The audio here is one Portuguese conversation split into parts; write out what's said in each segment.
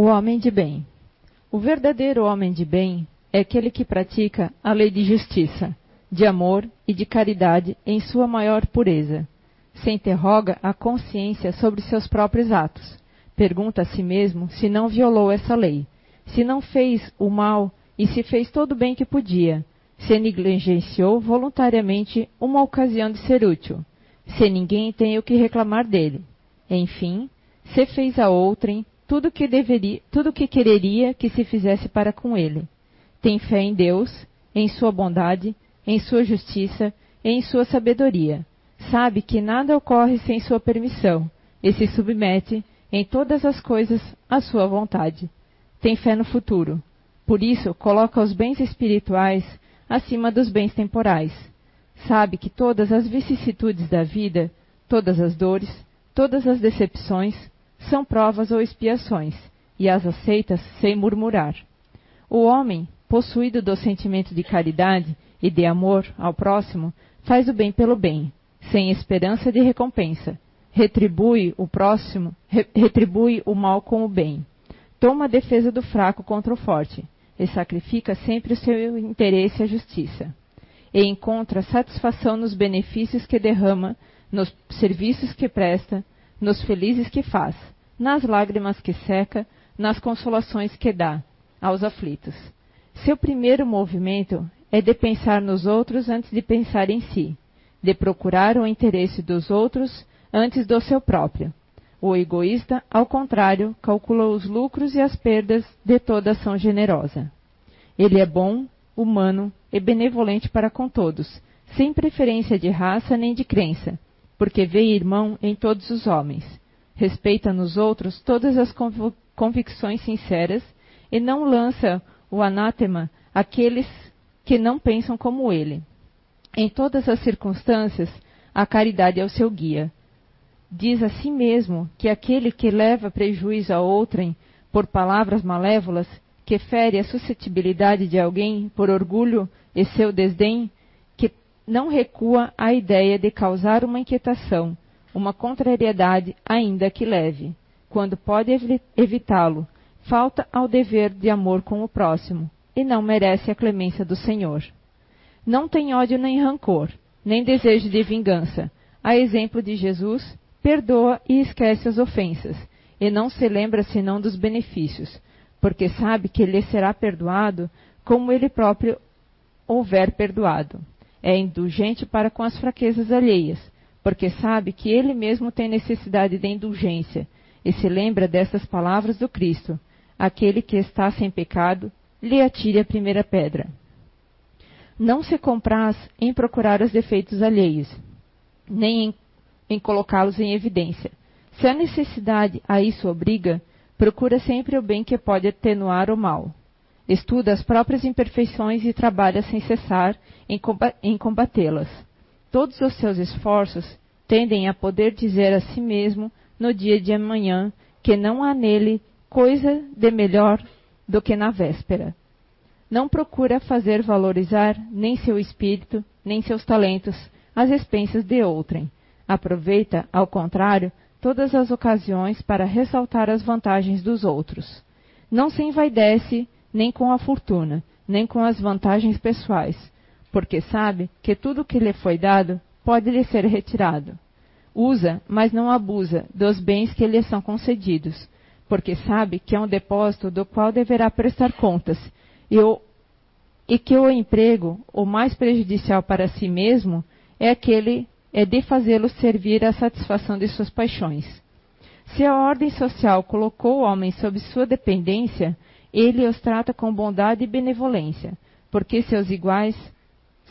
O homem de bem. O verdadeiro homem de bem é aquele que pratica a lei de justiça, de amor e de caridade em sua maior pureza. Se interroga a consciência sobre seus próprios atos. Pergunta a si mesmo se não violou essa lei, se não fez o mal e se fez todo o bem que podia, se negligenciou voluntariamente uma ocasião de ser útil, se ninguém tem o que reclamar dele. Enfim, se fez a outrem tudo que deveria, tudo que quereria que se fizesse para com ele. Tem fé em Deus, em sua bondade, em sua justiça, em sua sabedoria. Sabe que nada ocorre sem sua permissão e se submete em todas as coisas à sua vontade. Tem fé no futuro. Por isso, coloca os bens espirituais acima dos bens temporais. Sabe que todas as vicissitudes da vida, todas as dores, todas as decepções, são provas ou expiações, e as aceitas sem murmurar. O homem, possuído do sentimento de caridade e de amor ao próximo, faz o bem pelo bem, sem esperança de recompensa. Retribui o próximo, re retribui o mal com o bem. Toma a defesa do fraco contra o forte, e sacrifica sempre o seu interesse à justiça. E encontra satisfação nos benefícios que derrama, nos serviços que presta, nos felizes que faz, nas lágrimas que seca, nas consolações que dá aos aflitos. Seu primeiro movimento é de pensar nos outros antes de pensar em si, de procurar o interesse dos outros antes do seu próprio. O egoísta, ao contrário, calcula os lucros e as perdas de toda ação generosa. Ele é bom, humano e benevolente para com todos, sem preferência de raça nem de crença, porque vê irmão em todos os homens. Respeita nos outros todas as convicções sinceras e não lança o anátema àqueles que não pensam como ele. Em todas as circunstâncias, a caridade é o seu guia. Diz a si mesmo que aquele que leva prejuízo a outrem por palavras malévolas, que fere a suscetibilidade de alguém por orgulho e seu desdém, não recua à ideia de causar uma inquietação, uma contrariedade, ainda que leve. Quando pode evitá-lo, falta ao dever de amor com o próximo, e não merece a clemência do Senhor. Não tem ódio nem rancor, nem desejo de vingança. A exemplo de Jesus, perdoa e esquece as ofensas, e não se lembra senão dos benefícios, porque sabe que lhe será perdoado como ele próprio houver perdoado é indulgente para com as fraquezas alheias, porque sabe que ele mesmo tem necessidade de indulgência, e se lembra dessas palavras do Cristo: aquele que está sem pecado, lhe atire a primeira pedra. Não se compraz em procurar os defeitos alheios, nem em, em colocá-los em evidência. Se a necessidade a isso obriga, procura sempre o bem que pode atenuar o mal. Estuda as próprias imperfeições e trabalha sem cessar em combatê-las. Todos os seus esforços tendem a poder dizer a si mesmo no dia de amanhã que não há nele coisa de melhor do que na véspera. Não procura fazer valorizar nem seu espírito, nem seus talentos, às expensas de outrem. Aproveita, ao contrário, todas as ocasiões para ressaltar as vantagens dos outros. Não se envaidece nem com a fortuna, nem com as vantagens pessoais, porque sabe que tudo que lhe foi dado pode lhe ser retirado. Usa, mas não abusa, dos bens que lhe são concedidos, porque sabe que é um depósito do qual deverá prestar contas, e, o, e que o emprego, o mais prejudicial para si mesmo, é aquele é de fazê-lo servir à satisfação de suas paixões. Se a ordem social colocou o homem sob sua dependência, ele os trata com bondade e benevolência, porque seus iguais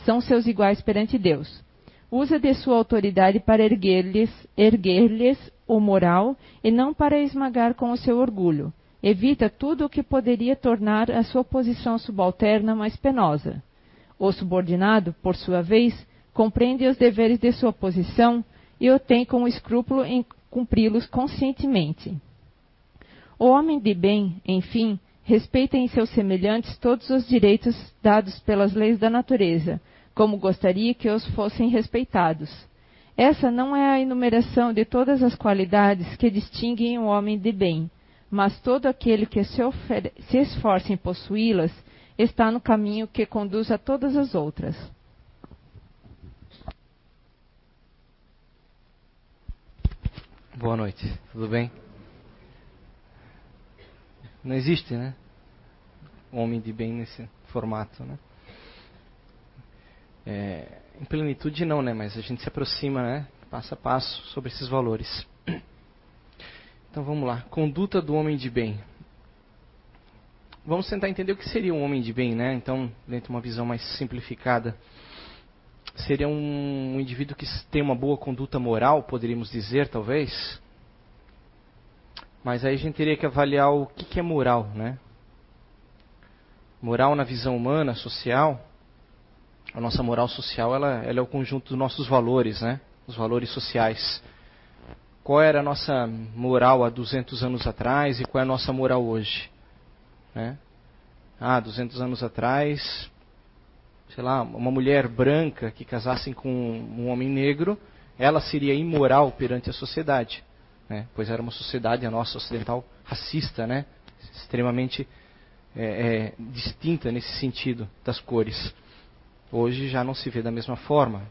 são seus iguais perante Deus. Usa de sua autoridade para erguer-lhes erguer o moral e não para esmagar com o seu orgulho. Evita tudo o que poderia tornar a sua posição subalterna mais penosa. O subordinado, por sua vez, compreende os deveres de sua posição e o tem com escrúpulo em cumpri-los conscientemente. O homem de bem, enfim, respeita em seus semelhantes todos os direitos dados pelas leis da natureza, como gostaria que os fossem respeitados. Essa não é a enumeração de todas as qualidades que distinguem o homem de bem, mas todo aquele que se, se esforça em possuí-las está no caminho que conduz a todas as outras. Boa noite, tudo bem? Não existe, né? Homem de bem nesse formato, né? É, em plenitude não, né? Mas a gente se aproxima, né? Passo a passo sobre esses valores. Então vamos lá. Conduta do homem de bem. Vamos tentar entender o que seria um homem de bem, né? Então, dentro de uma visão mais simplificada, seria um indivíduo que tem uma boa conduta moral, poderíamos dizer, talvez. Mas aí a gente teria que avaliar o que é moral, né? Moral na visão humana, social. A nossa moral social, ela, ela é o conjunto dos nossos valores, né? Os valores sociais qual era a nossa moral há 200 anos atrás e qual é a nossa moral hoje. Né? Ah, 200 anos atrás, sei lá, uma mulher branca que casasse com um homem negro, ela seria imoral perante a sociedade. Né? Pois era uma sociedade, a nossa ocidental, racista, né? extremamente é, é, distinta nesse sentido das cores. Hoje já não se vê da mesma forma.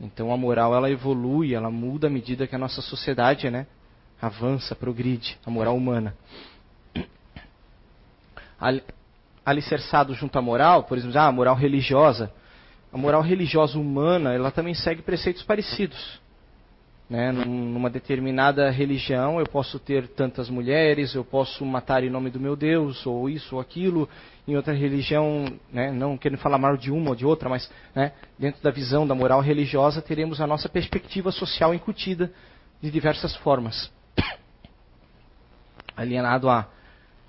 Então a moral ela evolui, ela muda à medida que a nossa sociedade, né, avança, progride, a moral humana. Alicerçado junto à moral, por exemplo, ah, a moral religiosa, a moral religiosa humana, ela também segue preceitos parecidos. Né? Numa determinada religião, eu posso ter tantas mulheres, eu posso matar em nome do meu Deus, ou isso ou aquilo. Em outra religião, né? não querendo falar mal de uma ou de outra, mas né? dentro da visão da moral religiosa, teremos a nossa perspectiva social incutida de diversas formas. Alienado à,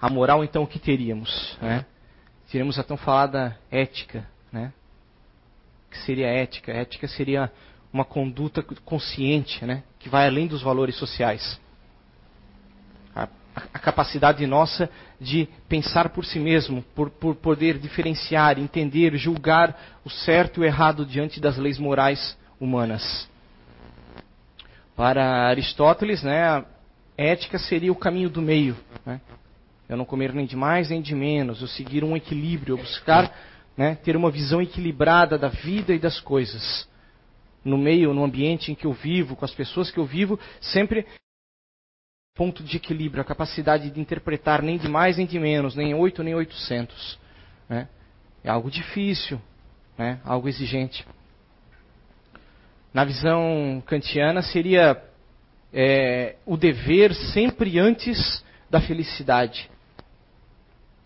à moral, então, o que teríamos? Né? Teríamos a tão falada ética. Né? Que seria ética? Ética seria uma conduta consciente, né, que vai além dos valores sociais. A, a capacidade nossa de pensar por si mesmo, por, por poder diferenciar, entender, julgar o certo e o errado diante das leis morais humanas. Para Aristóteles, né, a ética seria o caminho do meio. Né? Eu não comer nem de mais nem de menos, eu seguir um equilíbrio, eu buscar né, ter uma visão equilibrada da vida e das coisas no meio, no ambiente em que eu vivo, com as pessoas que eu vivo, sempre ponto de equilíbrio, a capacidade de interpretar nem de mais nem de menos, nem 8 nem 800. Né? É algo difícil, né? algo exigente. Na visão kantiana, seria é, o dever sempre antes da felicidade.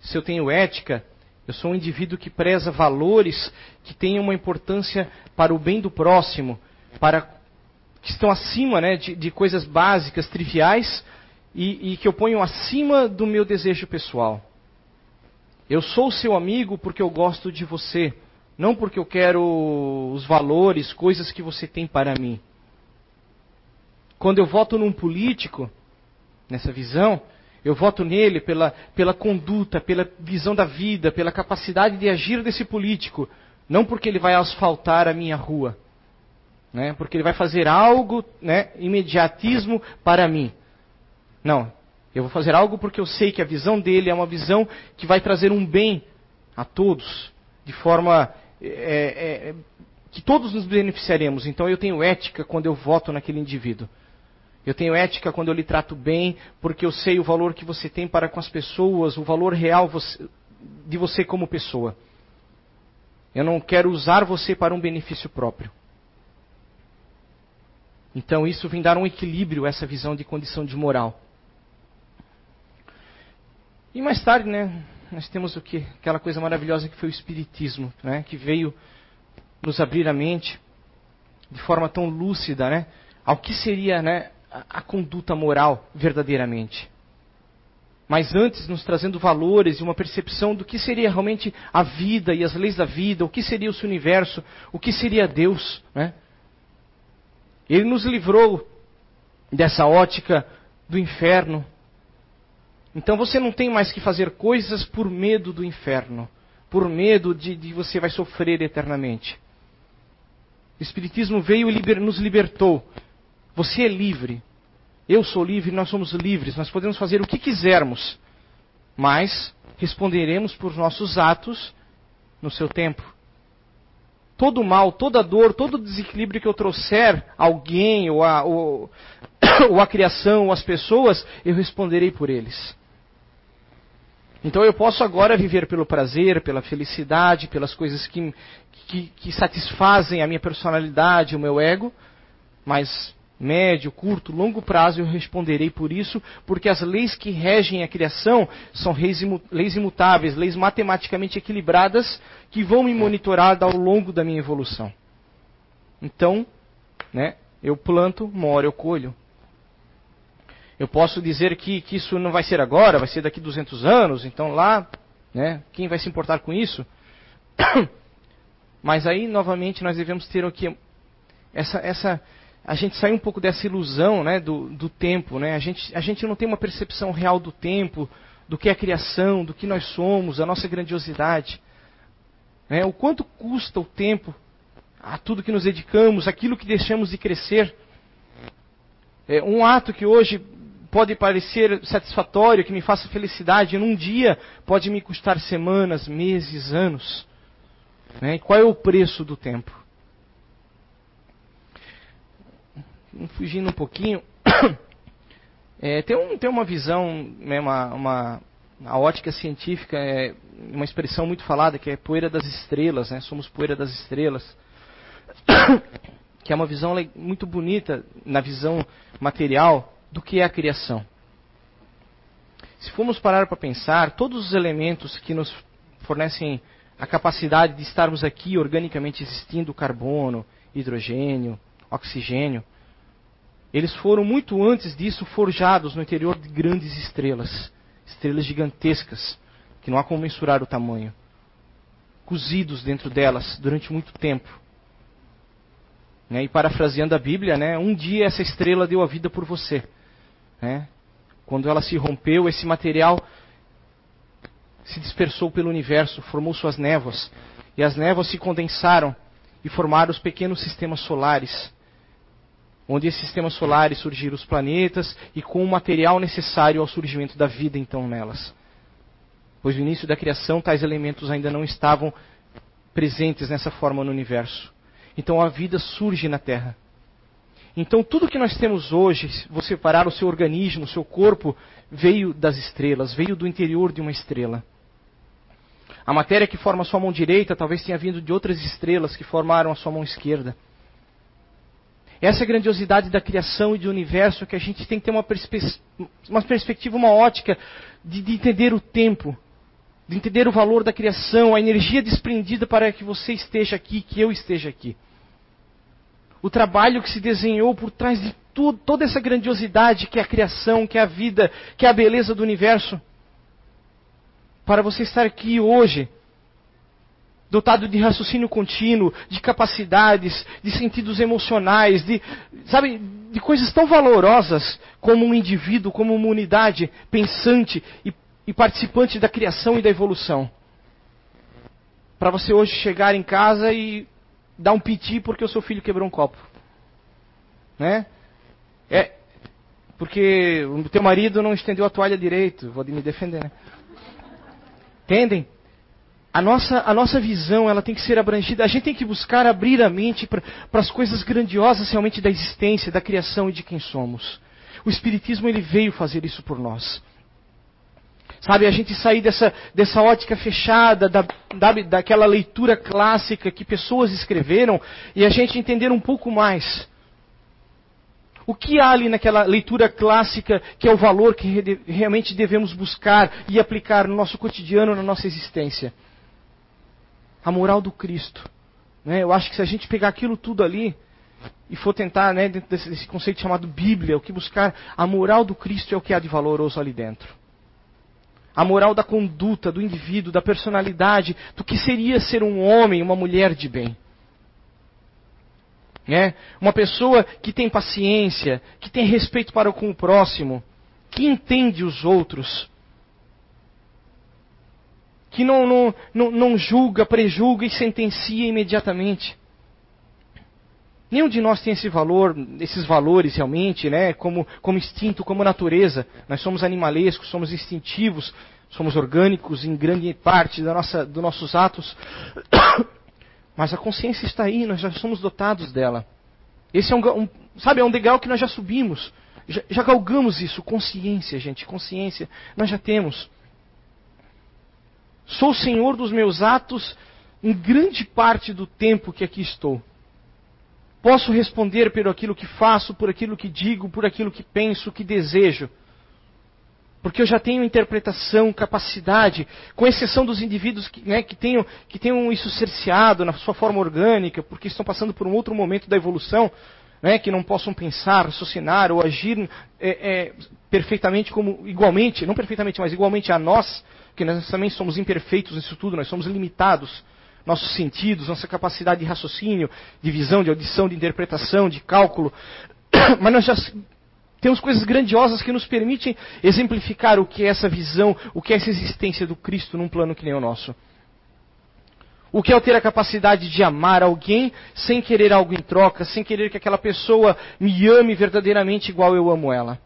Se eu tenho ética, eu sou um indivíduo que preza valores que tenham uma importância para o bem do próximo, para que estão acima né, de, de coisas básicas, triviais, e, e que eu ponho acima do meu desejo pessoal. Eu sou seu amigo porque eu gosto de você, não porque eu quero os valores, coisas que você tem para mim. Quando eu voto num político, nessa visão, eu voto nele pela, pela conduta, pela visão da vida, pela capacidade de agir desse político. Não porque ele vai asfaltar a minha rua. Né? Porque ele vai fazer algo, né, imediatismo para mim. Não. Eu vou fazer algo porque eu sei que a visão dele é uma visão que vai trazer um bem a todos. De forma é, é, que todos nos beneficiaremos. Então eu tenho ética quando eu voto naquele indivíduo. Eu tenho ética quando eu lhe trato bem, porque eu sei o valor que você tem para com as pessoas, o valor real de você como pessoa. Eu não quero usar você para um benefício próprio. Então isso vem dar um equilíbrio a essa visão de condição de moral. E mais tarde, né, nós temos o que? Aquela coisa maravilhosa que foi o Espiritismo, né, que veio nos abrir a mente de forma tão lúcida, né, ao que seria, né, a, conduta moral verdadeiramente. Mas antes, nos trazendo valores e uma percepção do que seria realmente a vida e as leis da vida, o que seria o universo, o que seria Deus. Né? Ele nos livrou dessa ótica do inferno. Então você não tem mais que fazer coisas por medo do inferno, por medo de, de você vai sofrer eternamente. O Espiritismo veio e liber, nos libertou você é livre. Eu sou livre, nós somos livres, nós podemos fazer o que quisermos, mas responderemos por nossos atos no seu tempo. Todo mal, toda dor, todo desequilíbrio que eu trouxer a alguém, ou a, ou, ou a criação, ou as pessoas, eu responderei por eles. Então eu posso agora viver pelo prazer, pela felicidade, pelas coisas que, que, que satisfazem a minha personalidade, o meu ego, mas médio, curto, longo prazo eu responderei por isso, porque as leis que regem a criação são leis imutáveis, leis matematicamente equilibradas que vão me monitorar ao longo da minha evolução. Então, né, eu planto, hora eu colho. Eu posso dizer que, que isso não vai ser agora, vai ser daqui 200 anos, então lá, né, quem vai se importar com isso? Mas aí, novamente, nós devemos ter o que? Essa, essa, a gente sai um pouco dessa ilusão né, do, do tempo. Né? A, gente, a gente não tem uma percepção real do tempo, do que é a criação, do que nós somos, a nossa grandiosidade. Né? O quanto custa o tempo a tudo que nos dedicamos, aquilo que deixamos de crescer. É, um ato que hoje pode parecer satisfatório, que me faça felicidade, num dia pode me custar semanas, meses, anos. Né? E qual é o preço do tempo? Fugindo um pouquinho, é, tem, um, tem, uma visão, né, uma, uma, a ótica científica é uma expressão muito falada que é poeira das estrelas, né? somos poeira das estrelas, que é uma visão muito bonita na visão material do que é a criação. Se formos parar para pensar, todos os elementos que nos fornecem a capacidade de estarmos aqui organicamente existindo, carbono, hidrogênio, oxigênio, eles foram muito antes disso forjados no interior de grandes estrelas, estrelas gigantescas, que não há como mensurar o tamanho, cozidos dentro delas durante muito tempo. Né? E parafraseando a Bíblia, né? um dia essa estrela deu a vida por você. Né? Quando ela se rompeu, esse material se dispersou pelo universo, formou suas névoas, e as névoas se condensaram e formaram os pequenos sistemas solares, onde esses sistemas solares surgiram os planetas e com o material necessário ao surgimento da vida então nelas. Pois no início da criação tais elementos ainda não estavam presentes nessa forma no universo. Então a vida surge na Terra. Então tudo que nós temos hoje, você parar o seu organismo, o seu corpo, veio das estrelas, veio do interior de uma estrela. A matéria que forma a sua mão direita talvez tenha vindo de outras estrelas que formaram a sua mão esquerda. Essa grandiosidade da criação e do universo que a gente tem que ter uma, perspe uma perspectiva, uma ótica de, de entender o tempo, de entender o valor da criação, a energia desprendida para que você esteja aqui, que eu esteja aqui. O trabalho que se desenhou por trás de tudo, toda essa grandiosidade que é a criação, que é a vida, que é a beleza do universo para você estar aqui hoje, dotado de raciocínio contínuo, de capacidades, de sentidos emocionais, de, sabe, de coisas tão valorosas como um indivíduo, como uma unidade pensante e, e participante da criação e da evolução. Para você hoje chegar em casa e dar um piti porque o seu filho quebrou um copo. Né? É, porque o teu marido não estendeu a toalha direito, vou me defender, né? Entendem? A nossa, a nossa visão ela tem que ser abrangida. A gente tem que buscar abrir a mente para as coisas grandiosas realmente da existência, da criação e de quem somos. O Espiritismo ele veio fazer isso por nós. Sabe, a gente sair dessa, dessa ótica fechada, da, da, daquela leitura clássica que pessoas escreveram, e a gente entender um pouco mais o que há ali naquela leitura clássica que é o valor que realmente devemos buscar e aplicar no nosso cotidiano, na nossa existência? A moral do Cristo. Né? Eu acho que se a gente pegar aquilo tudo ali e for tentar, né, dentro desse, desse conceito chamado Bíblia, o que buscar, a moral do Cristo é o que há de valoroso ali dentro. A moral da conduta do indivíduo, da personalidade, do que seria ser um homem, uma mulher de bem. Né? Uma pessoa que tem paciência, que tem respeito para com o próximo, que entende os outros, que não, não, não, não julga, prejulga e sentencia imediatamente. Nenhum de nós tem esse valor, esses valores realmente, né? Como, como instinto, como natureza. Nós somos animalescos, somos instintivos, somos orgânicos em grande parte da nossa, dos nossos atos. Mas a consciência está aí, nós já somos dotados dela. Esse é um, um sabe, é um degrau que nós já subimos. Já, já galgamos isso, consciência, gente, consciência. Nós já temos. Sou senhor dos meus atos em grande parte do tempo que aqui estou. Posso responder por aquilo que faço, por aquilo que digo, por aquilo que penso, que desejo. Porque eu já tenho interpretação, capacidade, com exceção dos indivíduos que, né, que, tenham, que tenham isso cerceado na sua forma orgânica, porque estão passando por um outro momento da evolução, né, que não possam pensar, raciocinar ou agir é, é, perfeitamente como igualmente, não perfeitamente, mas igualmente a nós, que nós também somos imperfeitos nisso tudo, nós somos limitados nossos sentidos, nossa capacidade de raciocínio, de visão, de audição, de interpretação, de cálculo. Mas nós já temos coisas grandiosas que nos permitem exemplificar o que é essa visão, o que é essa existência do Cristo num plano que nem o nosso. O que é eu ter a capacidade de amar alguém sem querer algo em troca, sem querer que aquela pessoa me ame verdadeiramente igual eu amo ela.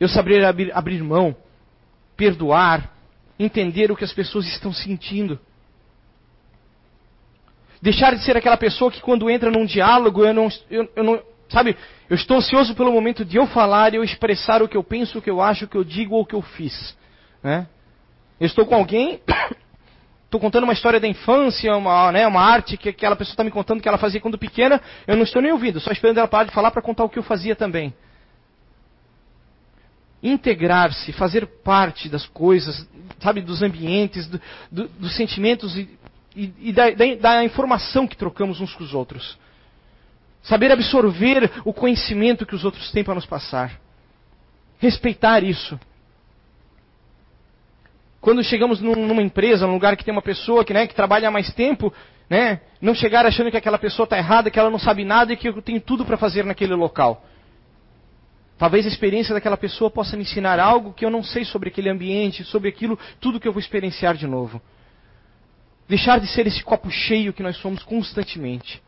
Eu saber abrir, abrir mão, perdoar, entender o que as pessoas estão sentindo. Deixar de ser aquela pessoa que quando entra num diálogo, eu não, eu, eu não, sabe, eu estou ansioso pelo momento de eu falar e eu expressar o que eu penso, o que eu acho, o que eu digo ou o que eu fiz. Né? Eu estou com alguém, estou contando uma história da infância, uma, né, uma arte que aquela pessoa está me contando que ela fazia quando pequena, eu não estou nem ouvindo, só esperando ela parar de falar para contar o que eu fazia também. Integrar-se, fazer parte das coisas, sabe, dos ambientes, do, do, dos sentimentos e e, e da, da, da informação que trocamos uns com os outros. Saber absorver o conhecimento que os outros têm para nos passar. Respeitar isso. Quando chegamos num, numa empresa, num lugar que tem uma pessoa que, né, que trabalha há mais tempo, né, não chegar achando que aquela pessoa está errada, que ela não sabe nada e que eu tenho tudo para fazer naquele local. Talvez a experiência daquela pessoa possa me ensinar algo que eu não sei sobre aquele ambiente, sobre aquilo, tudo que eu vou experienciar de novo. Deixar de ser esse copo cheio que nós somos constantemente.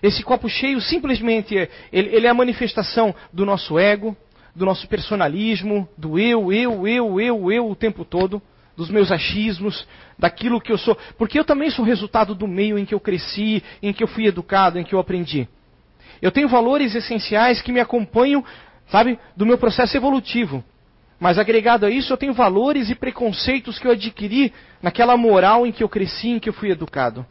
Esse copo cheio simplesmente é, ele, ele é a manifestação do nosso ego, do nosso personalismo, do eu, eu, eu, eu, eu o tempo todo, dos meus achismos, daquilo que eu sou. Porque eu também sou resultado do meio em que eu cresci, em que eu fui educado, em que eu aprendi. Eu tenho valores essenciais que me acompanham, sabe, do meu processo evolutivo. Mas agregado a isso, eu tenho valores e preconceitos que eu adquiri naquela moral em que eu cresci, em que eu fui educado.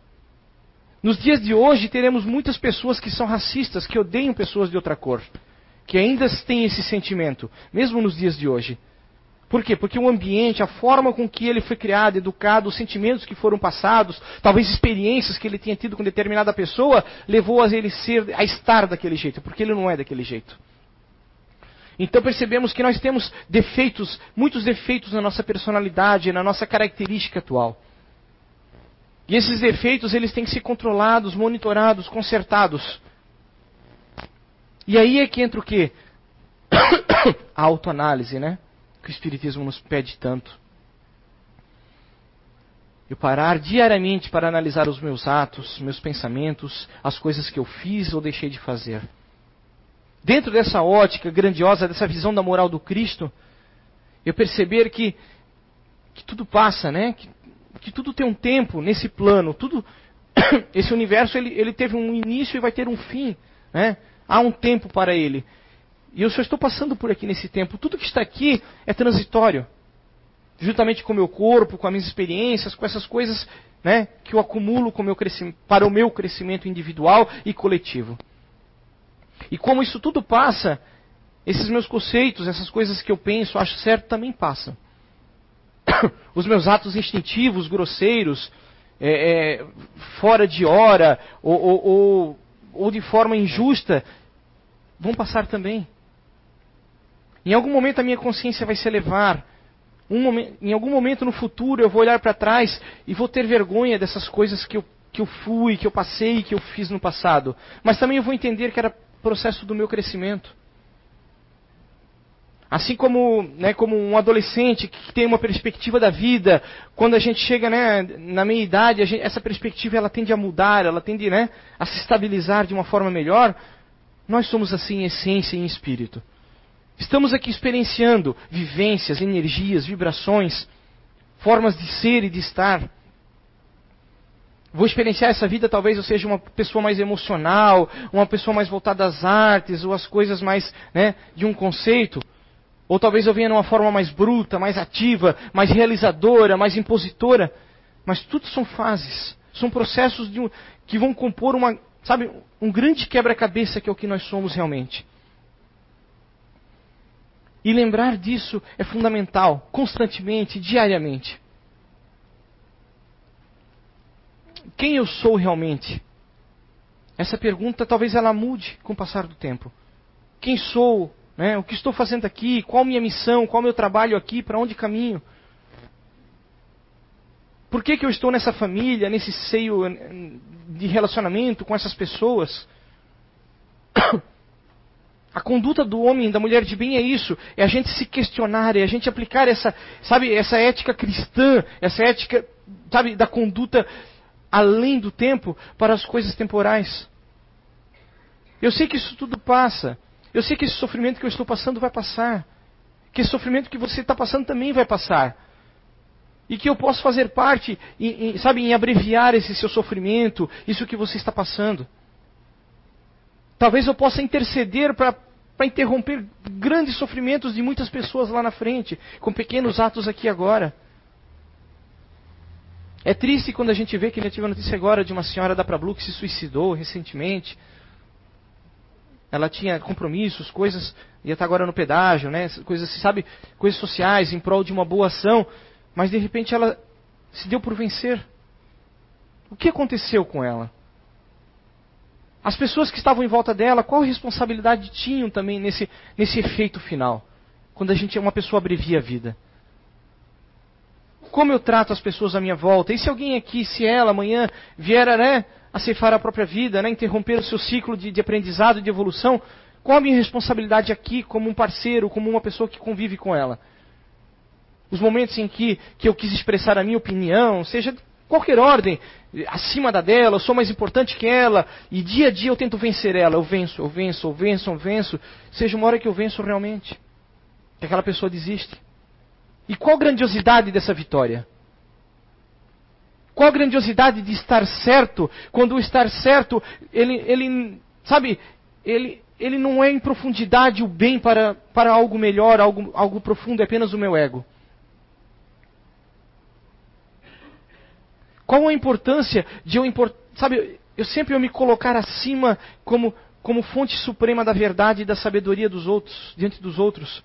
Nos dias de hoje, teremos muitas pessoas que são racistas, que odeiam pessoas de outra cor, que ainda têm esse sentimento, mesmo nos dias de hoje. Por quê? Porque o ambiente, a forma com que ele foi criado, educado, os sentimentos que foram passados, talvez experiências que ele tenha tido com determinada pessoa, levou a ele ser, a estar daquele jeito, porque ele não é daquele jeito. Então percebemos que nós temos defeitos, muitos defeitos na nossa personalidade, na nossa característica atual. E esses defeitos eles têm que ser controlados, monitorados, consertados. E aí é que entra o quê? A autoanálise, né? Que o Espiritismo nos pede tanto. Eu parar diariamente para analisar os meus atos, meus pensamentos, as coisas que eu fiz ou deixei de fazer dentro dessa ótica grandiosa, dessa visão da moral do Cristo, eu perceber que, que tudo passa, né? Que, que tudo tem um tempo nesse plano, tudo esse universo ele, ele teve um início e vai ter um fim, né? Há um tempo para ele. E eu só estou passando por aqui nesse tempo. Tudo que está aqui é transitório. Juntamente com o meu corpo, com as minhas experiências, com essas coisas né, que eu acumulo com meu para o meu crescimento individual e coletivo. E como isso tudo passa, esses meus conceitos, essas coisas que eu penso, acho certo, também passam. Os meus atos instintivos, grosseiros, é, é, fora de hora, ou, ou, ou, ou de forma injusta, vão passar também. Em algum momento a minha consciência vai se elevar. Um momento, em algum momento no futuro eu vou olhar para trás e vou ter vergonha dessas coisas que eu, que eu fui, que eu passei, que eu fiz no passado. Mas também eu vou entender que era processo do meu crescimento. Assim como, né, como um adolescente que tem uma perspectiva da vida, quando a gente chega né, na meia idade, gente, essa perspectiva ela tende a mudar, ela tende né, a se estabilizar de uma forma melhor. Nós somos assim em essência e em espírito. Estamos aqui experienciando vivências, energias, vibrações, formas de ser e de estar. Vou experienciar essa vida, talvez eu seja uma pessoa mais emocional, uma pessoa mais voltada às artes, ou às coisas mais né, de um conceito. Ou talvez eu venha numa forma mais bruta, mais ativa, mais realizadora, mais impositora. Mas tudo são fases. São processos um, que vão compor uma, sabe, um grande quebra-cabeça que é o que nós somos realmente. E lembrar disso é fundamental, constantemente, diariamente. Quem eu sou realmente? Essa pergunta talvez ela mude com o passar do tempo. Quem sou? Né? O que estou fazendo aqui? Qual minha missão? Qual meu trabalho aqui? Para onde caminho? Por que, que eu estou nessa família, nesse seio de relacionamento com essas pessoas? A conduta do homem e da mulher de bem é isso, é a gente se questionar, é a gente aplicar essa, sabe, essa ética cristã, essa ética, sabe, da conduta além do tempo para as coisas temporais. Eu sei que isso tudo passa. Eu sei que esse sofrimento que eu estou passando vai passar. Que esse sofrimento que você está passando também vai passar. E que eu posso fazer parte, em, em, sabe, em abreviar esse seu sofrimento, isso que você está passando. Talvez eu possa interceder para interromper grandes sofrimentos de muitas pessoas lá na frente, com pequenos atos aqui agora. É triste quando a gente vê que eu tive a notícia agora de uma senhora da Prablu que se suicidou recentemente. Ela tinha compromissos, coisas, ia estar agora no pedágio, né? Coisas, sabe, coisas sociais em prol de uma boa ação, mas de repente ela se deu por vencer. O que aconteceu com ela? As pessoas que estavam em volta dela, qual responsabilidade tinham também nesse, nesse efeito final? Quando a gente é uma pessoa abrevia a vida. Como eu trato as pessoas à minha volta? E se alguém aqui, se ela amanhã vier né, a ceifar a própria vida, né, interromper o seu ciclo de, de aprendizado e de evolução, qual a minha responsabilidade aqui como um parceiro, como uma pessoa que convive com ela? Os momentos em que, que eu quis expressar a minha opinião, seja qualquer ordem, acima da dela, eu sou mais importante que ela, e dia a dia eu tento vencer ela, eu venço, eu venço, eu venço, eu venço, seja uma hora que eu venço realmente, que aquela pessoa desiste. E qual a grandiosidade dessa vitória? Qual a grandiosidade de estar certo, quando o estar certo, ele, ele sabe, ele, ele não é em profundidade o bem para, para algo melhor, algo, algo profundo, é apenas o meu ego. Qual a importância de eu, import, sabe, eu sempre eu me colocar acima como, como fonte suprema da verdade e da sabedoria dos outros, diante dos outros?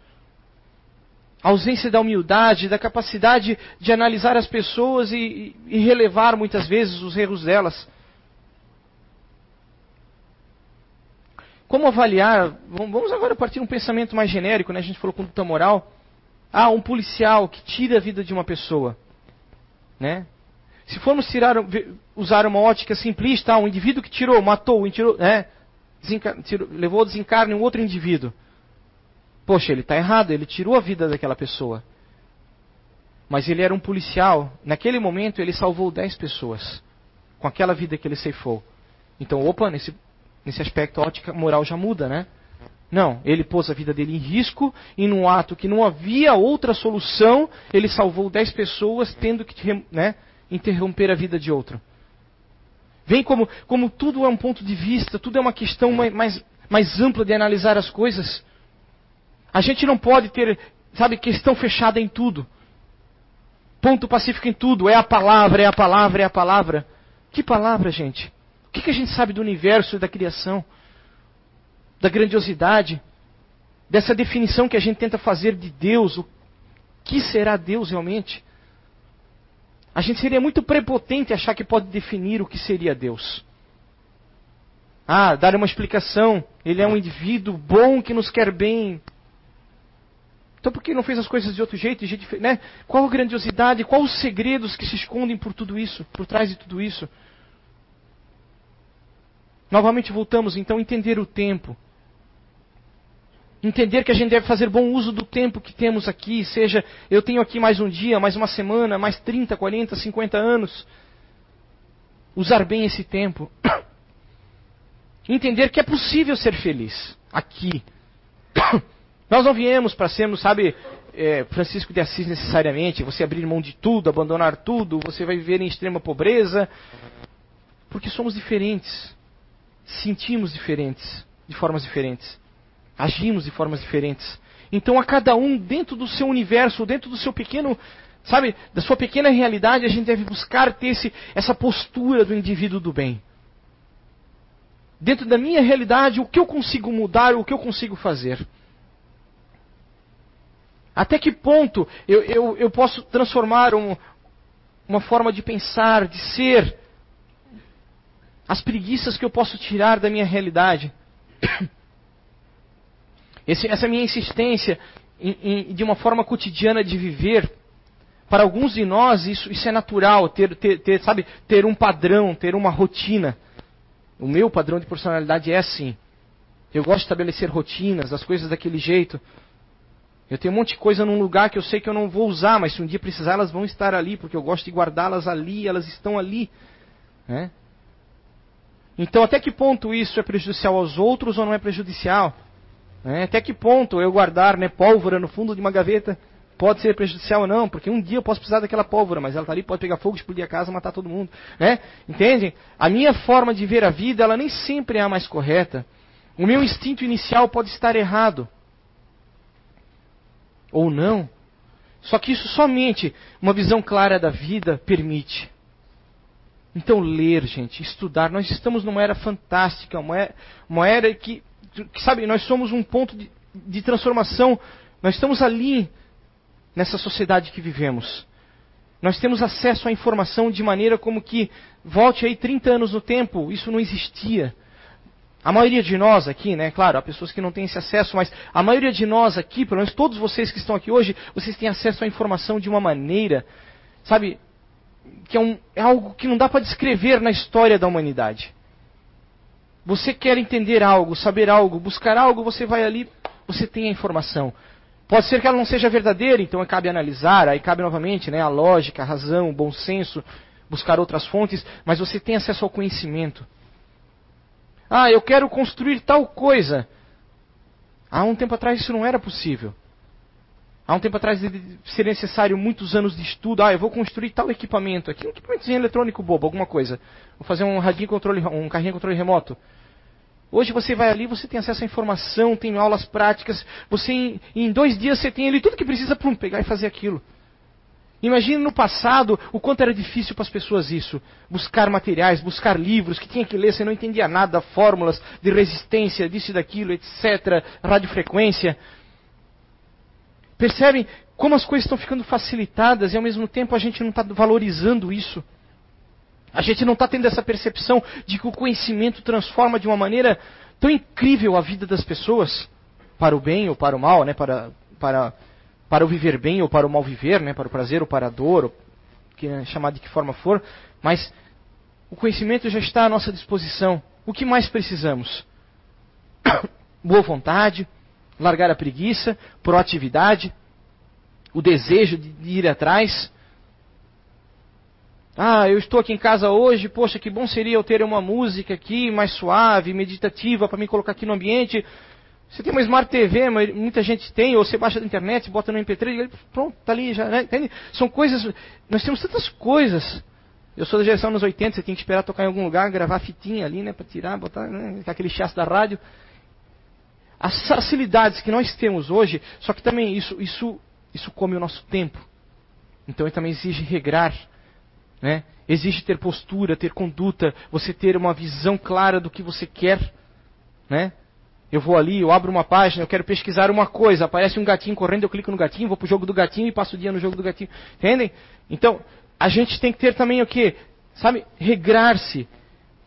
A ausência da humildade, da capacidade de analisar as pessoas e, e relevar muitas vezes os erros delas. Como avaliar? Vamos agora partir um pensamento mais genérico, né? A gente falou conduta moral. Ah, um policial que tira a vida de uma pessoa, né? Se formos tirar, usar uma ótica simplista, um indivíduo que tirou, matou, tirou, né? tirou, levou ao desencarne um outro indivíduo. Poxa, ele está errado, ele tirou a vida daquela pessoa. Mas ele era um policial. Naquele momento ele salvou 10 pessoas. Com aquela vida que ele ceifou. Então, opa, nesse, nesse aspecto a ótica moral já muda, né? Não, ele pôs a vida dele em risco e num ato que não havia outra solução, ele salvou 10 pessoas tendo que né, interromper a vida de outro. Vem como, como tudo é um ponto de vista, tudo é uma questão mais, mais ampla de analisar as coisas. A gente não pode ter, sabe, questão fechada em tudo. Ponto pacífico em tudo. É a palavra, é a palavra, é a palavra. Que palavra, gente? O que, que a gente sabe do universo e da criação? Da grandiosidade? Dessa definição que a gente tenta fazer de Deus? O que será Deus realmente? A gente seria muito prepotente achar que pode definir o que seria Deus. Ah, dar uma explicação. Ele é um indivíduo bom que nos quer bem. Então por que não fez as coisas de outro jeito, de jeito né? Qual a grandiosidade, quais os segredos que se escondem por tudo isso, por trás de tudo isso? Novamente voltamos então a entender o tempo. Entender que a gente deve fazer bom uso do tempo que temos aqui, seja eu tenho aqui mais um dia, mais uma semana, mais 30, 40, 50 anos. Usar bem esse tempo. Entender que é possível ser feliz aqui. Nós não viemos para sermos, sabe, é, Francisco de Assis necessariamente, você abrir mão de tudo, abandonar tudo, você vai viver em extrema pobreza, porque somos diferentes, sentimos diferentes, de formas diferentes, agimos de formas diferentes. Então, a cada um, dentro do seu universo, dentro do seu pequeno, sabe, da sua pequena realidade, a gente deve buscar ter esse, essa postura do indivíduo do bem. Dentro da minha realidade, o que eu consigo mudar, o que eu consigo fazer. Até que ponto eu, eu, eu posso transformar um, uma forma de pensar, de ser, as preguiças que eu posso tirar da minha realidade. Esse, essa minha insistência em, em, de uma forma cotidiana de viver, para alguns de nós isso, isso é natural, ter, ter, ter, sabe, ter um padrão, ter uma rotina. O meu padrão de personalidade é assim. Eu gosto de estabelecer rotinas, as coisas daquele jeito. Eu tenho um monte de coisa num lugar que eu sei que eu não vou usar, mas se um dia precisar, elas vão estar ali, porque eu gosto de guardá-las ali, elas estão ali. Né? Então, até que ponto isso é prejudicial aos outros ou não é prejudicial? Né? Até que ponto eu guardar né, pólvora no fundo de uma gaveta pode ser prejudicial ou não? Porque um dia eu posso precisar daquela pólvora, mas ela está ali, pode pegar fogo, explodir a casa, matar todo mundo. Né? Entendem? A minha forma de ver a vida, ela nem sempre é a mais correta. O meu instinto inicial pode estar errado ou não. Só que isso somente uma visão clara da vida permite. Então, ler, gente, estudar. Nós estamos numa era fantástica, uma era, uma era que, que, sabe, nós somos um ponto de, de transformação. Nós estamos ali, nessa sociedade que vivemos. Nós temos acesso à informação de maneira como que, volte aí 30 anos no tempo, isso não existia. A maioria de nós aqui, né? Claro, há pessoas que não têm esse acesso, mas a maioria de nós aqui, pelo menos todos vocês que estão aqui hoje, vocês têm acesso à informação de uma maneira, sabe, que é, um, é algo que não dá para descrever na história da humanidade. Você quer entender algo, saber algo, buscar algo, você vai ali, você tem a informação. Pode ser que ela não seja verdadeira, então cabe analisar, aí cabe novamente né, a lógica, a razão, o bom senso, buscar outras fontes, mas você tem acesso ao conhecimento. Ah, eu quero construir tal coisa. Há um tempo atrás isso não era possível. Há um tempo atrás seria necessário muitos anos de estudo. Ah, eu vou construir tal equipamento aqui, um equipamento eletrônico bobo, alguma coisa. Vou fazer um radinho controle, um carrinho controle remoto. Hoje você vai ali, você tem acesso à informação, tem aulas práticas. Você em, em dois dias você tem ali tudo que precisa para pegar e fazer aquilo. Imagine no passado o quanto era difícil para as pessoas isso. Buscar materiais, buscar livros que tinha que ler, você não entendia nada, fórmulas de resistência, disso e daquilo, etc. Radiofrequência. Percebem como as coisas estão ficando facilitadas e ao mesmo tempo a gente não está valorizando isso. A gente não está tendo essa percepção de que o conhecimento transforma de uma maneira tão incrível a vida das pessoas, para o bem ou para o mal, né? para, para para o viver bem ou para o mal viver, né, para o prazer ou para a dor, ou que é chamado de que forma for, mas o conhecimento já está à nossa disposição. O que mais precisamos? Boa vontade, largar a preguiça, proatividade, o desejo de, ir atrás. Ah, eu estou aqui em casa hoje, poxa, que bom seria eu ter uma música aqui mais suave, meditativa, para me colocar aqui no ambiente. Você tem uma Smart TV, muita gente tem, ou você baixa da internet, bota no MP3, e pronto, tá ali já, né? Entende? São coisas, nós temos tantas coisas. Eu sou da geração nos 80, você tem que esperar tocar em algum lugar, gravar fitinha ali, né, para tirar, botar né, aquele chasse da rádio. As facilidades que nós temos hoje, só que também isso, isso, isso come o nosso tempo. Então também exige regrar, né? Exige ter postura, ter conduta, você ter uma visão clara do que você quer, né? Eu vou ali, eu abro uma página, eu quero pesquisar uma coisa, aparece um gatinho correndo, eu clico no gatinho, vou pro jogo do gatinho e passo o dia no jogo do gatinho. Entendem? Então, a gente tem que ter também o que? Sabe? Regrar-se.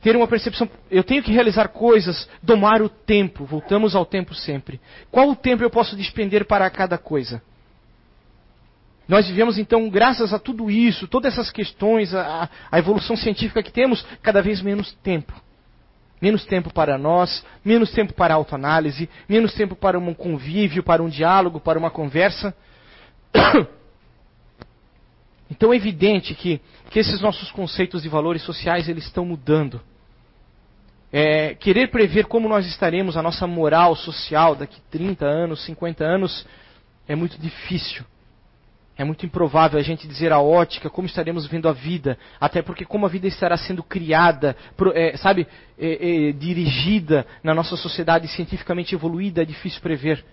Ter uma percepção. Eu tenho que realizar coisas, domar o tempo. Voltamos ao tempo sempre. Qual o tempo eu posso despender para cada coisa? Nós vivemos então, graças a tudo isso, todas essas questões, a, a evolução científica que temos, cada vez menos tempo. Menos tempo para nós, menos tempo para autoanálise, menos tempo para um convívio, para um diálogo, para uma conversa. Então é evidente que, que esses nossos conceitos de valores sociais eles estão mudando. É, querer prever como nós estaremos, a nossa moral social daqui 30 anos, 50 anos, é muito difícil. É muito improvável a gente dizer a ótica, como estaremos vendo a vida, até porque como a vida estará sendo criada, é, sabe, é, é, dirigida na nossa sociedade cientificamente evoluída, é difícil prever.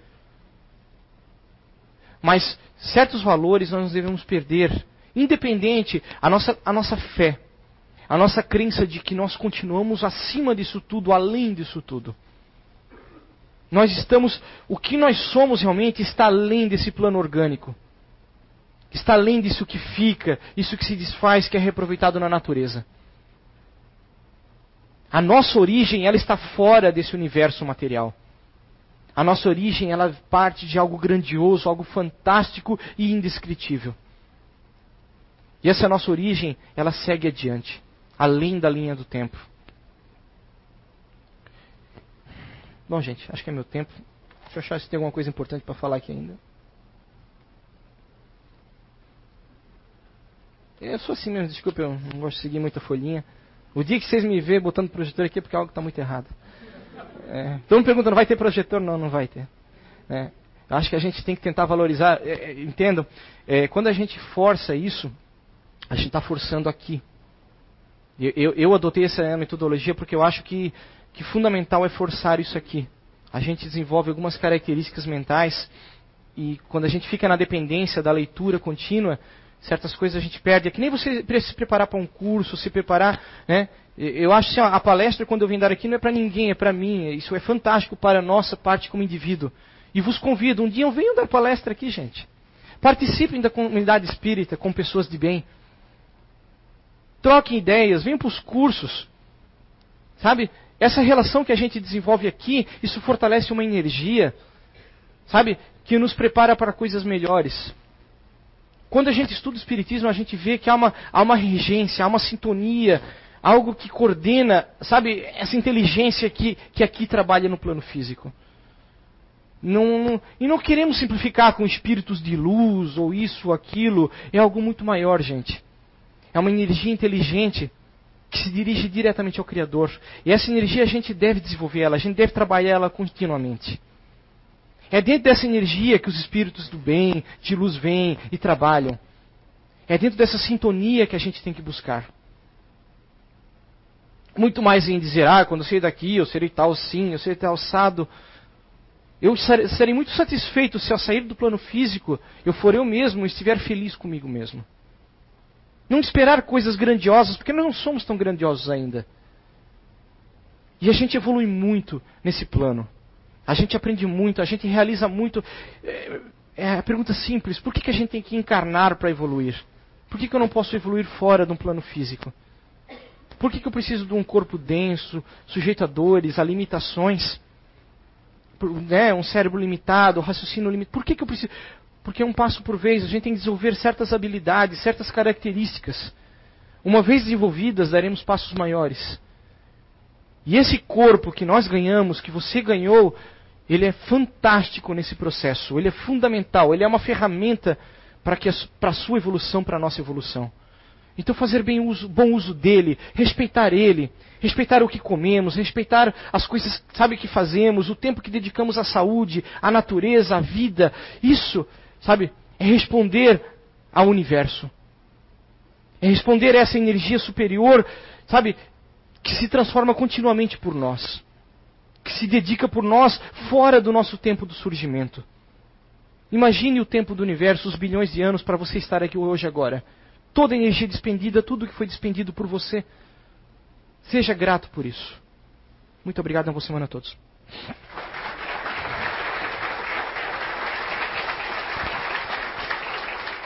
Mas certos valores nós não devemos perder, independente a nossa, a nossa fé, a nossa crença de que nós continuamos acima disso tudo, além disso tudo. Nós estamos, o que nós somos realmente está além desse plano orgânico está além disso que fica, isso que se desfaz, que é reaproveitado na natureza. A nossa origem, ela está fora desse universo material. A nossa origem, ela parte de algo grandioso, algo fantástico e indescritível. E essa nossa origem, ela segue adiante, além da linha do tempo. Bom, gente, acho que é meu tempo. Deixa eu achar se tem alguma coisa importante para falar aqui ainda. Eu sou assim mesmo, desculpa, eu não gosto de seguir muita folhinha. O dia que vocês me verem botando projetor aqui é porque algo está muito errado. É, todo mundo pergunta, não vai ter projetor? Não, não vai ter. É, acho que a gente tem que tentar valorizar. É, é entendam, é, quando a gente força isso, a gente está forçando aqui. Eu, eu, eu, adotei essa metodologia porque eu acho que, que fundamental é forçar isso aqui. A gente desenvolve algumas características mentais e quando a gente fica na dependência da leitura contínua, certas coisas a gente perde. É que nem você se preparar para um curso, se preparar, né? Eu acho que assim, a palestra, quando eu vim dar aqui, não é para ninguém, é para mim. Isso é fantástico para a nossa parte como indivíduo. E vos convido, um dia eu venho dar palestra aqui, gente. Participem da comunidade espírita com pessoas de bem. Troquem ideias, venham para os cursos. Sabe? Essa relação que a gente desenvolve aqui, isso fortalece uma energia, sabe? Que nos prepara para coisas melhores. Quando a gente estuda o Espiritismo, a gente vê que há uma, há uma regência, há uma sintonia, algo que coordena, sabe, essa inteligência que, que aqui trabalha no plano físico. Não, não, e não queremos simplificar com espíritos de luz ou isso ou aquilo. É algo muito maior, gente. É uma energia inteligente que se dirige diretamente ao Criador. E essa energia a gente deve desenvolver ela, a gente deve trabalhar ela continuamente. É dentro dessa energia que os espíritos do bem, de luz vêm e trabalham. É dentro dessa sintonia que a gente tem que buscar. Muito mais em dizer, ah, quando eu sair daqui eu serei tal sim, eu serei tal assado. Eu serei muito satisfeito se ao sair do plano físico eu for eu mesmo e estiver feliz comigo mesmo. Não esperar coisas grandiosas, porque nós não somos tão grandiosos ainda. E a gente evolui muito nesse plano. A gente aprende muito, a gente realiza muito. É, é a pergunta simples: por que, que a gente tem que encarnar para evoluir? Por que, que eu não posso evoluir fora de um plano físico? Por que, que eu preciso de um corpo denso, sujeito a dores, a limitações? Né, um cérebro limitado, um raciocínio limitado. Por que, que eu preciso? Porque é um passo por vez, a gente tem que desenvolver certas habilidades, certas características. Uma vez desenvolvidas, daremos passos maiores. E esse corpo que nós ganhamos, que você ganhou, ele é fantástico nesse processo, ele é fundamental, ele é uma ferramenta para a sua evolução, para a nossa evolução. Então fazer bem uso, bom uso dele, respeitar ele, respeitar o que comemos, respeitar as coisas, sabe, que fazemos, o tempo que dedicamos à saúde, à natureza, à vida, isso, sabe, é responder ao universo. É responder a essa energia superior, sabe, que se transforma continuamente por nós que se dedica por nós fora do nosso tempo do surgimento. Imagine o tempo do universo, os bilhões de anos para você estar aqui hoje agora. Toda a energia despendida, tudo que foi despendido por você. Seja grato por isso. Muito obrigado, uma boa semana a todos.